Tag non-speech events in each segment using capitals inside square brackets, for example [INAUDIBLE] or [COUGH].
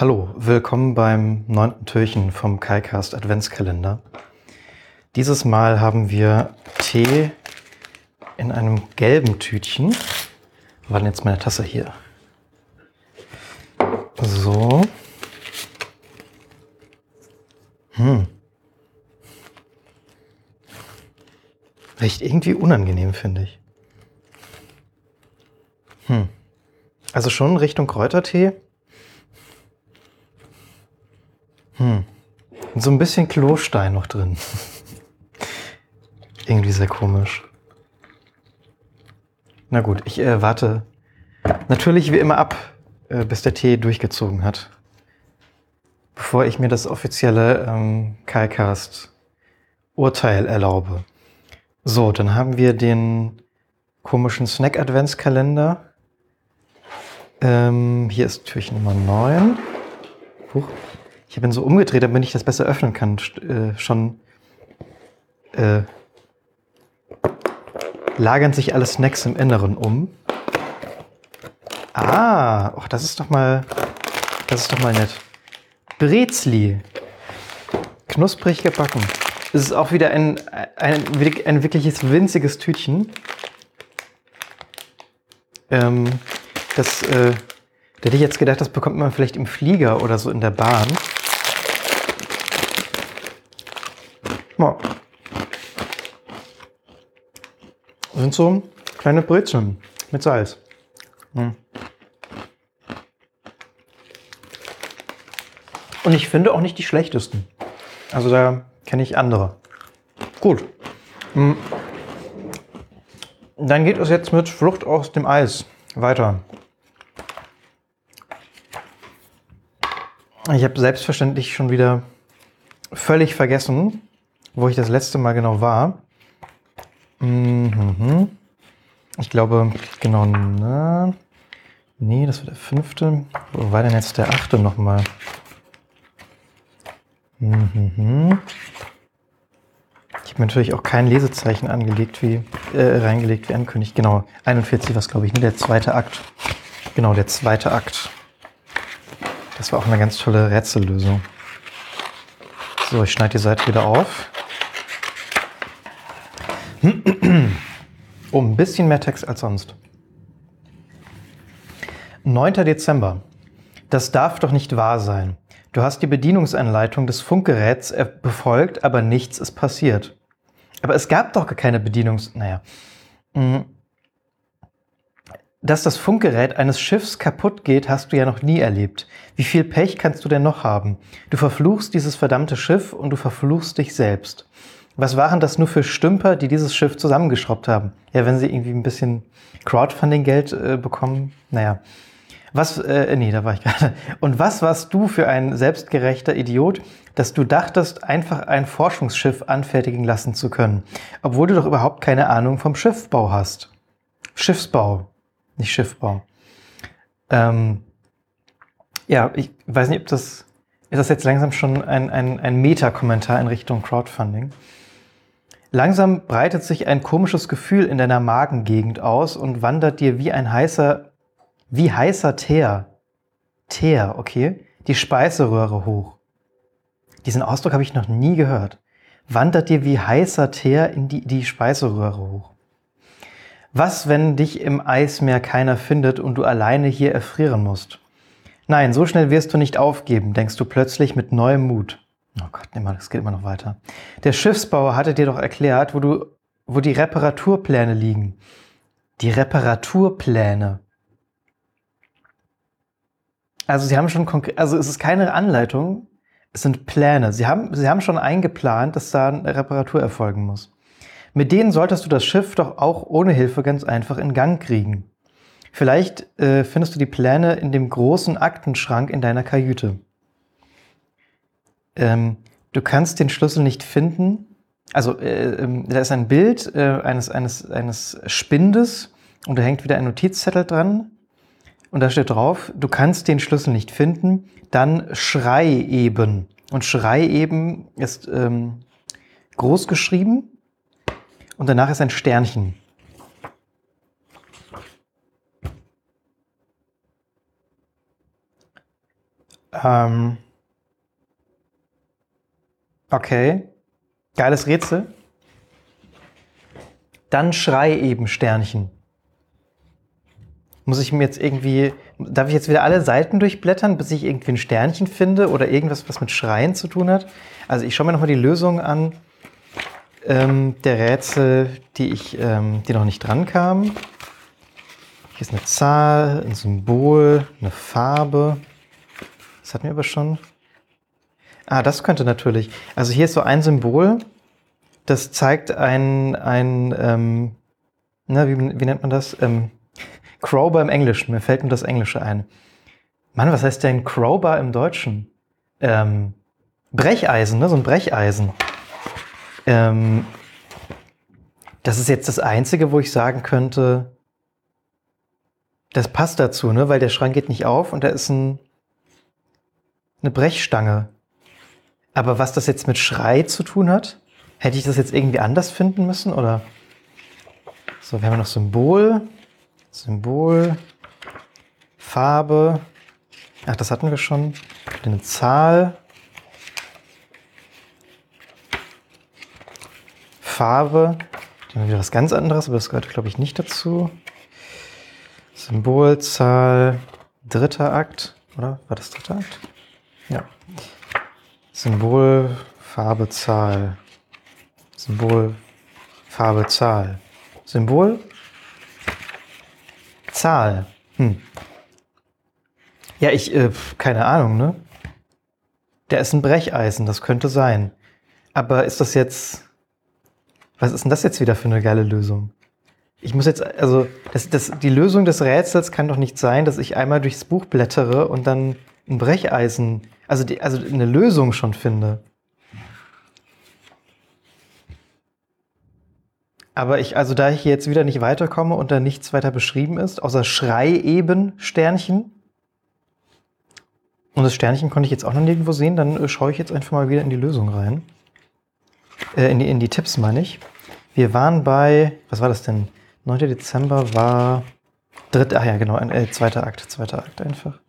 Hallo, willkommen beim neunten Türchen vom KaiCast Adventskalender. Dieses Mal haben wir Tee in einem gelben Tütchen. Wo jetzt meine Tasse hier? So. Hm. Riecht irgendwie unangenehm, finde ich. Hm. Also schon Richtung Kräutertee. Und so ein bisschen Klostein noch drin. [LAUGHS] Irgendwie sehr komisch. Na gut, ich äh, warte natürlich wie immer ab, äh, bis der Tee durchgezogen hat. Bevor ich mir das offizielle ähm, KaiCast Urteil erlaube. So, dann haben wir den komischen Snack-Adventskalender. Ähm, hier ist Türchen Nummer 9. Huch. Ich habe ihn so umgedreht, damit ich das besser öffnen kann. Äh, schon äh, lagern sich alle Snacks im Inneren um. Ah, ach, das ist doch mal, das ist doch mal nett. Brezli. Knusprig gebacken. Es ist auch wieder ein, ein, ein wirkliches winziges Tütchen. Ähm, das, äh, da hätte ich jetzt gedacht, das bekommt man vielleicht im Flieger oder so in der Bahn. Ja. Das sind so kleine Brezeln mit Salz. Hm. Und ich finde auch nicht die schlechtesten. Also da kenne ich andere. Gut. Hm. Dann geht es jetzt mit Flucht aus dem Eis weiter. Ich habe selbstverständlich schon wieder völlig vergessen, wo ich das letzte Mal genau war. Mhm. Ich glaube, genau, na, nee, das war der fünfte. Wo war denn jetzt der achte nochmal? Mhm. Ich habe natürlich auch kein Lesezeichen angelegt, wie, äh, reingelegt, wie angekündigt. Genau, 41 war es, glaube ich, ne? der zweite Akt. Genau, der zweite Akt. Das war auch eine ganz tolle Rätsellösung. So, ich schneide die Seite wieder auf. [CLEARS THROAT] Oh, ein bisschen mehr Text als sonst. 9. Dezember. Das darf doch nicht wahr sein. Du hast die Bedienungsanleitung des Funkgeräts befolgt, aber nichts ist passiert. Aber es gab doch keine Bedienungs... Naja. Mm. Dass das Funkgerät eines Schiffs kaputt geht, hast du ja noch nie erlebt. Wie viel Pech kannst du denn noch haben? Du verfluchst dieses verdammte Schiff und du verfluchst dich selbst. Was waren das nur für Stümper, die dieses Schiff zusammengeschraubt haben? Ja, wenn sie irgendwie ein bisschen Crowdfunding-Geld äh, bekommen, naja. Was, äh, nee, da war ich [LAUGHS] gerade. Und was warst du für ein selbstgerechter Idiot, dass du dachtest, einfach ein Forschungsschiff anfertigen lassen zu können, obwohl du doch überhaupt keine Ahnung vom Schiffbau hast? Schiffsbau, nicht Schiffbau. Ähm, ja, ich weiß nicht, ob das, ist das jetzt langsam schon ein, ein, ein Meta-Kommentar in Richtung Crowdfunding? Langsam breitet sich ein komisches Gefühl in deiner Magengegend aus und wandert dir wie ein heißer, wie heißer Teer, Teer, okay, die Speiseröhre hoch. Diesen Ausdruck habe ich noch nie gehört. Wandert dir wie heißer Teer in die, die Speiseröhre hoch. Was, wenn dich im Eismeer keiner findet und du alleine hier erfrieren musst? Nein, so schnell wirst du nicht aufgeben, denkst du plötzlich mit neuem Mut. Oh Gott, nee, das geht immer noch weiter. Der Schiffsbauer hatte dir doch erklärt, wo, du, wo die Reparaturpläne liegen. Die Reparaturpläne. Also sie haben schon konkret, also es ist keine Anleitung, es sind Pläne. Sie haben, sie haben schon eingeplant, dass da eine Reparatur erfolgen muss. Mit denen solltest du das Schiff doch auch ohne Hilfe ganz einfach in Gang kriegen. Vielleicht äh, findest du die Pläne in dem großen Aktenschrank in deiner Kajüte ähm, du kannst den Schlüssel nicht finden. Also äh, äh, da ist ein Bild äh, eines, eines, eines Spindes und da hängt wieder ein Notizzettel dran. Und da steht drauf, du kannst den Schlüssel nicht finden, dann schrei eben. Und schrei eben ist ähm, groß geschrieben und danach ist ein Sternchen. Ähm. Okay. Geiles Rätsel. Dann schrei eben Sternchen. Muss ich mir jetzt irgendwie, darf ich jetzt wieder alle Seiten durchblättern, bis ich irgendwie ein Sternchen finde oder irgendwas, was mit Schreien zu tun hat? Also ich schaue mir nochmal die Lösung an ähm, der Rätsel, die ich, ähm, die noch nicht dran kamen. Hier ist eine Zahl, ein Symbol, eine Farbe. Das hatten wir aber schon. Ah, das könnte natürlich. Also hier ist so ein Symbol, das zeigt ein, ein ähm, na, wie, wie nennt man das? Ähm, Crowbar im Englischen. Mir fällt nur das Englische ein. Mann, was heißt denn Crowbar im Deutschen? Ähm, Brecheisen, ne? So ein Brecheisen. Ähm, das ist jetzt das Einzige, wo ich sagen könnte, das passt dazu, ne? Weil der Schrank geht nicht auf und da ist ein, eine Brechstange. Aber was das jetzt mit Schrei zu tun hat, hätte ich das jetzt irgendwie anders finden müssen, oder? So, wir haben noch Symbol. Symbol, Farbe, ach, das hatten wir schon, eine Zahl, Farbe, dann wieder was ganz anderes, aber das gehört, glaube ich, nicht dazu. Symbol, Zahl, dritter Akt, oder? War das dritter Akt? Ja. Symbol, Farbe, Zahl. Symbol, Farbe, Zahl. Symbol, Zahl. Hm. Ja, ich, äh, keine Ahnung, ne? Der ist ein Brecheisen, das könnte sein. Aber ist das jetzt. Was ist denn das jetzt wieder für eine geile Lösung? Ich muss jetzt, also, das, das, die Lösung des Rätsels kann doch nicht sein, dass ich einmal durchs Buch blättere und dann ein Brecheisen, also, die, also eine Lösung schon finde. Aber ich, also da ich jetzt wieder nicht weiterkomme und da nichts weiter beschrieben ist, außer Schrei eben Sternchen. Und das Sternchen konnte ich jetzt auch noch nirgendwo sehen, dann äh, schaue ich jetzt einfach mal wieder in die Lösung rein. Äh, in, die, in die Tipps meine ich. Wir waren bei, was war das denn? 9. Dezember war dritter, ach ja, genau, ein, äh, zweiter Akt, zweiter Akt einfach.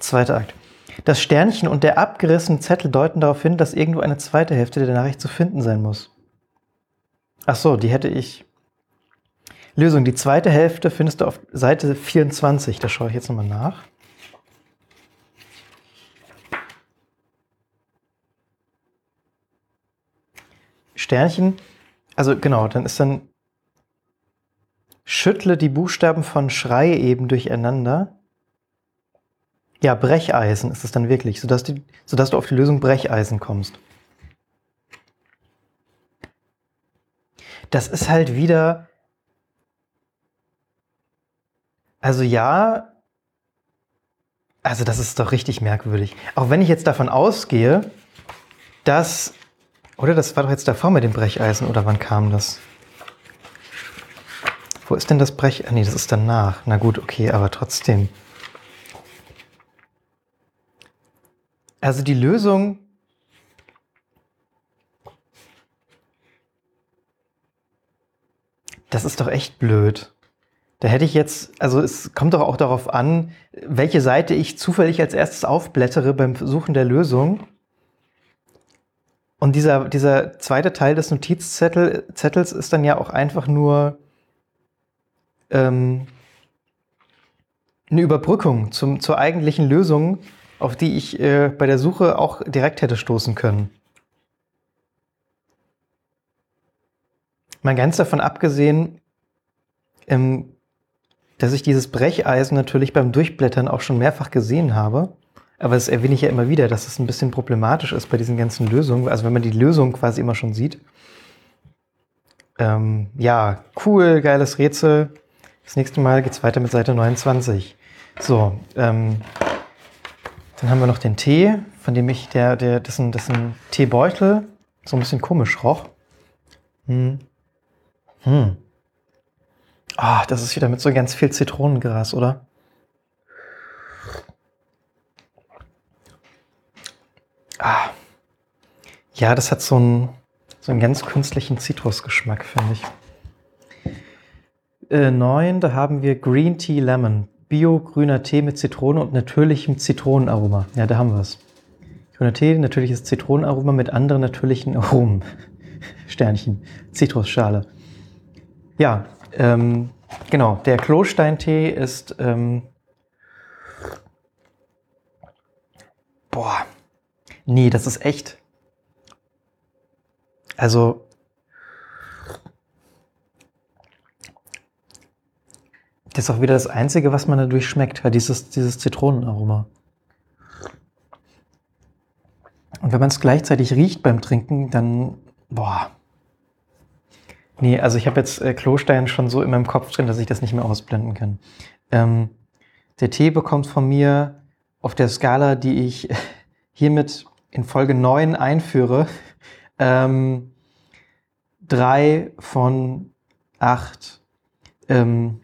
Zweiter Akt. Das Sternchen und der abgerissene Zettel deuten darauf hin, dass irgendwo eine zweite Hälfte der Nachricht zu finden sein muss. Ach so, die hätte ich. Lösung, die zweite Hälfte findest du auf Seite 24. Da schaue ich jetzt nochmal nach. Sternchen, also genau, dann ist dann schüttle die Buchstaben von Schrei eben durcheinander. Ja, Brecheisen ist es dann wirklich, sodass, die, sodass du auf die Lösung Brecheisen kommst. das ist halt wieder. Also ja, also das ist doch richtig merkwürdig. Auch wenn ich jetzt davon ausgehe, dass. Oder das war doch jetzt davor mit dem Brecheisen, oder wann kam das? Wo ist denn das Brech... Ah, nee, das ist danach. Na gut, okay, aber trotzdem. Also die Lösung Das ist doch echt blöd. Da hätte ich jetzt, also es kommt doch auch darauf an, welche Seite ich zufällig als erstes aufblättere beim Suchen der Lösung. Und dieser, dieser zweite Teil des Notizzettels ist dann ja auch einfach nur ähm, eine Überbrückung zum, zur eigentlichen Lösung, auf die ich äh, bei der Suche auch direkt hätte stoßen können. Mal ganz davon abgesehen, ähm, dass ich dieses Brecheisen natürlich beim Durchblättern auch schon mehrfach gesehen habe. Aber das erwähne ich ja immer wieder, dass es ein bisschen problematisch ist bei diesen ganzen Lösungen. Also wenn man die Lösung quasi immer schon sieht. Ähm, ja, cool, geiles Rätsel. Das nächste Mal geht es weiter mit Seite 29. So, ähm, dann haben wir noch den Tee, von dem ich, der, der, dessen, dessen Teebeutel so ein bisschen komisch roch. Hm. Hm. Ah, das ist wieder mit so ganz viel Zitronengras, oder? Ah. Ja, das hat so einen, so einen ganz künstlichen Zitrusgeschmack, finde ich. Äh, neun, da haben wir Green Tea Lemon. Bio-grüner Tee mit Zitrone und natürlichem Zitronenaroma. Ja, da haben wir es. Grüner Tee, natürliches Zitronenaroma mit anderen natürlichen Aromen. [LAUGHS] Sternchen, Zitrusschale. Ja, ähm, genau. Der Klosteintee ist. Ähm, boah. Nee, das ist echt. Also. Das ist auch wieder das Einzige, was man dadurch schmeckt, dieses, dieses Zitronenaroma. Und wenn man es gleichzeitig riecht beim Trinken, dann, boah. Nee, also ich habe jetzt äh, Klostein schon so in meinem Kopf drin, dass ich das nicht mehr ausblenden kann. Ähm, der Tee bekommt von mir auf der Skala, die ich [LAUGHS] hiermit in Folge 9 einführe, ähm, drei von acht ähm,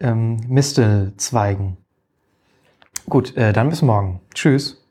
ähm, Mistelzweigen. Gut, äh, dann bis morgen. Tschüss.